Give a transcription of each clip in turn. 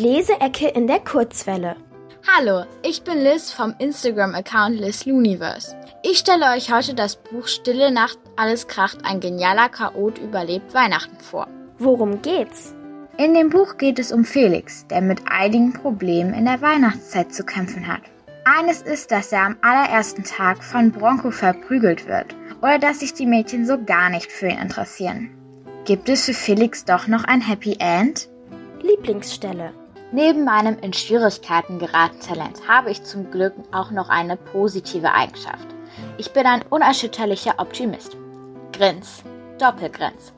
Leseecke in der Kurzwelle. Hallo, ich bin Liz vom Instagram-Account LizLuniverse. Ich stelle euch heute das Buch Stille Nacht, alles kracht, ein genialer Chaot überlebt Weihnachten vor. Worum geht's? In dem Buch geht es um Felix, der mit einigen Problemen in der Weihnachtszeit zu kämpfen hat. Eines ist, dass er am allerersten Tag von Bronco verprügelt wird oder dass sich die Mädchen so gar nicht für ihn interessieren. Gibt es für Felix doch noch ein Happy End? Lieblingsstelle. Neben meinem in Schwierigkeiten geraten Talent habe ich zum Glück auch noch eine positive Eigenschaft. Ich bin ein unerschütterlicher Optimist. Grins, Doppelgrins.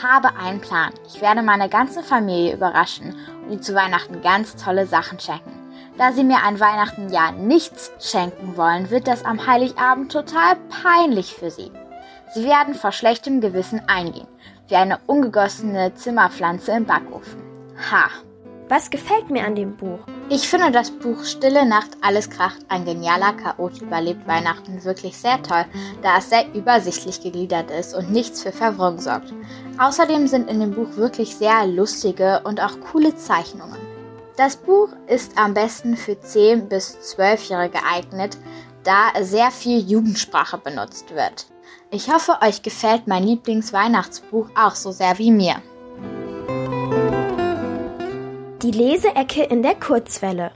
Habe einen Plan. Ich werde meine ganze Familie überraschen und ihnen zu Weihnachten ganz tolle Sachen schenken. Da sie mir an Weihnachten ja nichts schenken wollen, wird das am Heiligabend total peinlich für sie. Sie werden vor schlechtem Gewissen eingehen, wie eine ungegossene Zimmerpflanze im Backofen. Ha! Was gefällt mir an dem Buch? Ich finde das Buch Stille Nacht, alles kracht, ein genialer Chaot überlebt Weihnachten wirklich sehr toll, da es sehr übersichtlich gegliedert ist und nichts für Verwirrung sorgt. Außerdem sind in dem Buch wirklich sehr lustige und auch coole Zeichnungen. Das Buch ist am besten für 10- bis 12-Jährige geeignet, da sehr viel Jugendsprache benutzt wird. Ich hoffe, euch gefällt mein Lieblingsweihnachtsbuch auch so sehr wie mir. Die Leseecke in der Kurzwelle.